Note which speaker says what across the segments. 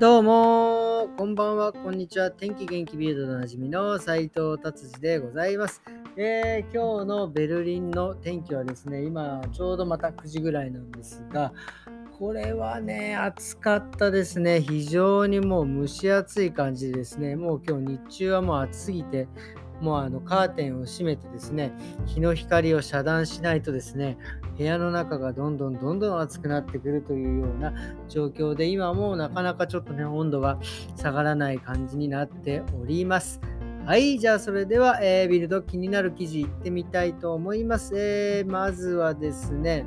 Speaker 1: どうもこんばんは、こんにちは。天気元気ビルドでおなじみの斉藤達治でございます、えー、今日のベルリンの天気はですね、今ちょうどまた9時ぐらいなんですが、これはね、暑かったですね。非常にもう蒸し暑い感じですね。もう今日日中はもう暑すぎて、もうあのカーテンを閉めてですね、日の光を遮断しないとですね、部屋の中がどんどんどんどん暑くなってくるというような状況で、今もなかなかちょっとね、温度が下がらない感じになっております。はい、じゃあそれでは、えー、ビルド気になる記事いってみたいと思います。えー、まずはですね、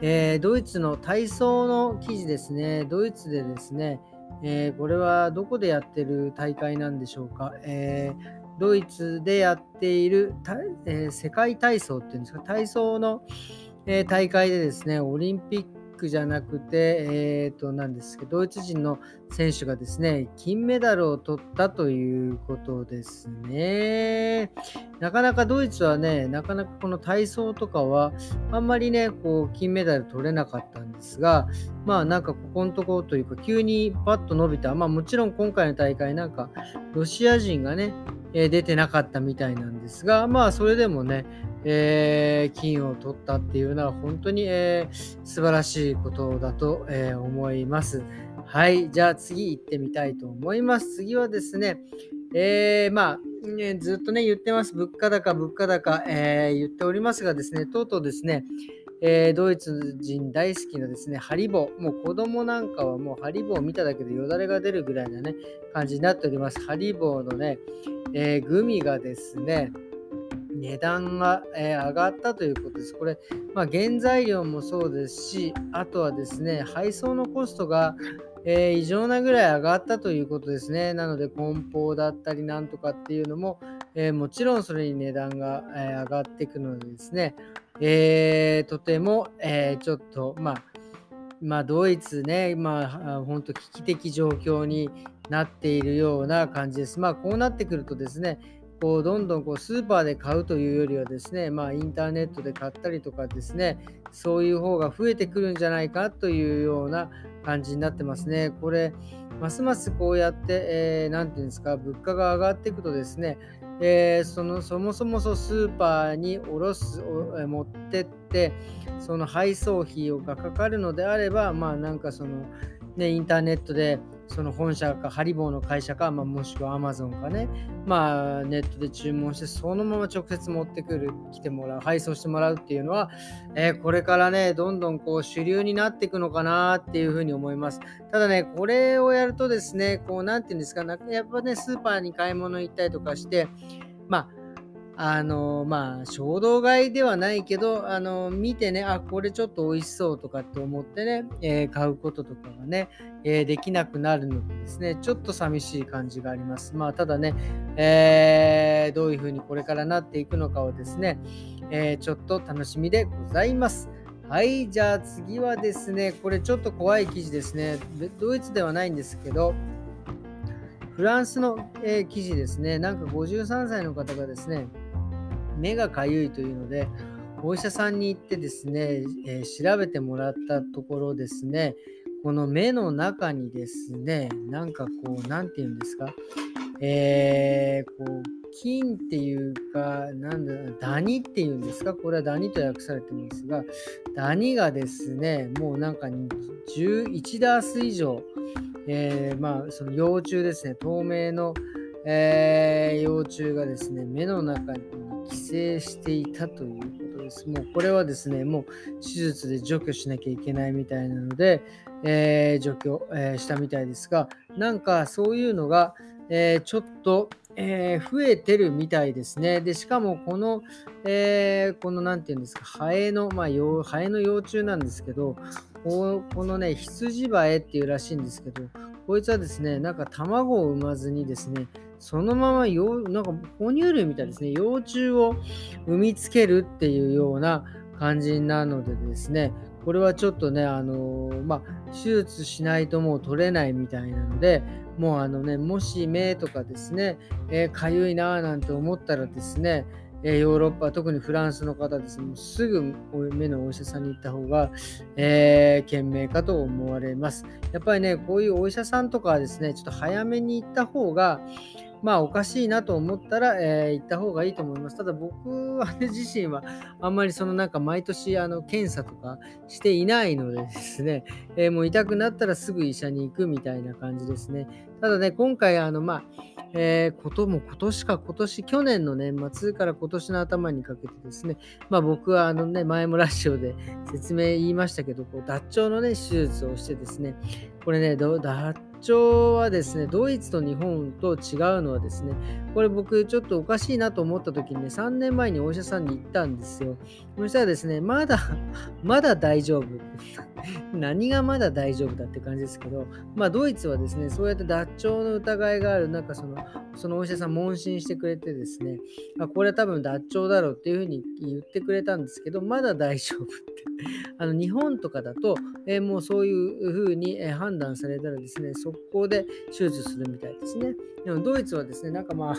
Speaker 1: えー、ドイツの体操の記事ですね。ドイツでですね、え、これはどこでやってる大会なんでしょうか。えードイツでやっている、えー、世界体操っていうんですか、体操の、えー、大会でですね、オリンピックじゃなくて、えー、と、なんですけど、ドイツ人の選手がですね、金メダルを取ったということですね。なかなかドイツはね、なかなかこの体操とかは、あんまりね、こう、金メダル取れなかったんですが、まあなんかここのところというか、急にパッと伸びた。まあもちろん今回の大会なんか、ロシア人がね、え、出てなかったみたいなんですが、まあそれでもね、えー、金を取ったっていうのは本当に、えー、素晴らしいことだと、えー、思います。はい、じゃあ次行ってみたいと思います。次はですね、えー、まあ、ね、ずっとね、言ってます。物価高、物価高、えー、言っておりますがですね、とうとうですね、えー、ドイツ人大好きなですね、ハリボー。もう子供なんかはもうハリボーを見ただけでよだれが出るぐらいなね、感じになっております。ハリボーのね、えー、グミがですね、値段が、えー、上がったということです。これ、まあ、原材料もそうですし、あとはですね、配送のコストが、えー、異常なぐらい上がったということですね。なので、梱包だったりなんとかっていうのも、えー、もちろんそれに値段が、え上がっていくのでですね、えとても、えちょっと、まあ、まあ、ドイツね、まあ、本当危機的状況になっているような感じです。まあ、こうなってくるとですね、こうどんどんこうスーパーで買うというよりはですね、まあ、インターネットで買ったりとかですね、そういう方が増えてくるんじゃないかというような感じになってますね。これ、ますますこうやって、えー、て言うんですか、物価が上がっていくとですね、えー、そのそもそもそスーパーにおろす、持ってって、その配送費がかかるのであれば、まあなんかその、ね、インターネットでその本社かハリボーの会社か、まあ、もしくはアマゾンかね、まあ、ネットで注文してそのまま直接持ってくる来てもらう配送してもらうっていうのは、えー、これからねどんどんこう主流になっていくのかなっていうふうに思います。ただねこれをやるとですねこう何て言うんですかやっぱねスーパーに買い物行ったりとかしてまああのまあ衝動買いではないけどあの見てねあこれちょっと美味しそうとかって思ってね、えー、買うこととかがね、えー、できなくなるのでですねちょっと寂しい感じがあります。まあただね、えー、どういうふうにこれからなっていくのかをですね、えちょっと楽しみでございます。はいじゃあ次はですねこれちょっと怖い記事ですね。ドイツではないんですけどフランスの、えー、記事ですね。なんか53歳の方がですね、目がかゆいというので、お医者さんに行ってですね、えー、調べてもらったところですね、この目の中にですね、なんかこう、なんて言うんですか、えー、こう、金っていうか、なんだ、ダニっていうんですか、これはダニと訳されてるんですが、ダニがですね、もうなんか11ダース以上、えー、まあ、その幼虫ですね、透明の、えー、幼虫がですね、目の中に寄生していたということです。もうこれはですね、もう手術で除去しなきゃいけないみたいなので、えー、除去、えー、したみたいですが、なんかそういうのが、えー、ちょっと、え増えてるみたいですね。で、しかもこの、えこの何て言うんですか、ハエの、まあ、ハエの幼虫なんですけど、このね、羊ハエっていうらしいんですけど、こいつはですね、なんか卵を産まずにですね、そのままよなんか哺乳類みたいですね、幼虫を産みつけるっていうような感じなのでですね、これはちょっとね、あのー、まあ、手術しないともう取れないみたいなので、もうあのね、もし目とかですね、えー、ゆいなーなんて思ったらですね、え、ヨーロッパ、特にフランスの方ですね、もうすぐ目のお医者さんに行った方が、えー、賢明かと思われます。やっぱりね、こういうお医者さんとかはですね、ちょっと早めに行った方が、まあおかしいなと思ったら、えー、行った方がいいと思います。ただ僕は、ね、自身はあんまりそのなんか毎年あの検査とかしていないのでですね、えー、もう痛くなったらすぐ医者に行くみたいな感じですね。ただね、今回あのまあ、えー、ことも今年か今年、去年の年末から今年の頭にかけてですね、まあ僕はあのね、前もラジオで説明言いましたけど、こう脱腸のね、手術をしてですね、これね、脱腸はですね、ドイツと日本と違うのはですね、これ僕ちょっとおかしいなと思った時にね、3年前にお医者さんに行ったんですよ。そしたらですね、まだ、まだ大丈夫。何がまだ大丈夫だって感じですけど、まあドイツはですね、そうやって脱腸の疑いがある、なんかその、そのお医者さん問診してくれてですね、あこれは多分脱腸だろうっていうふうに言ってくれたんですけど、まだ大丈夫って。あの日本とかだと、えー、もうそういうふうに、え判断されたらですね、速攻で手術するみたいですね。でもドイツはですね、なんかまあ、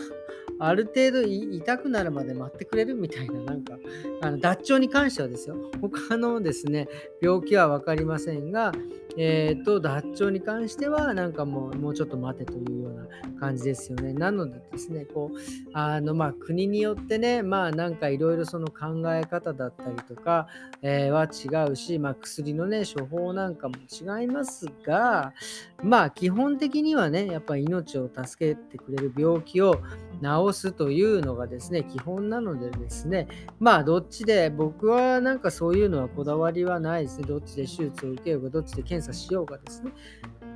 Speaker 1: ある程度痛くなるまで待ってくれるみたいな、なんか、あの脱腸に関してはですよ、他のですね、病気は分かりませんが、えーと、脱腸に関してはなんかもうもうちょっと待てというような感じですよね。なのでですね、こうあのまあ国によってね、まあなんかいろいろその考え方だったりとか、えー、は違うし、まあ薬のね、処方なんかも違いますが、まあ基本的にはね、やっぱ命を助けてくれる病気を治すというのがですね、基本なのでですね、まあどっちで、僕はなんかそういうのはこだわりはないですね。どっちで手術を受けようか、どっちで検査しようかですね。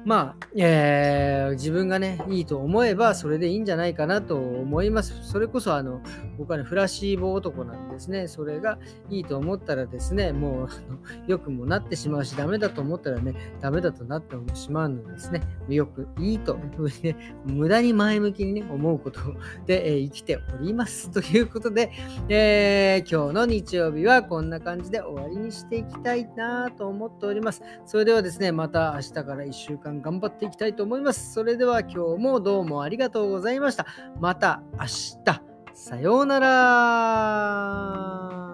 Speaker 1: まあ、えー、自分がね、いいと思えばそれでいいんじゃないかなと思います。それこそ、あの、僕はね、フラシーボ男なんですね。それがいいと思ったらですね、もう、あのよくもなってしまうし、ダメだと思ったらね、ダメだとなってしまうのですね、よくいいと、ね、無駄に前向きにね、思うことで、えー、生きております。ということで、えー、今日の日曜日はこんな感じで終わりにしていきたいなと思っております。それではですね、また明日から1週間間頑張っていきたいと思います。それでは今日もどうもありがとうございました。また明日。さようなら。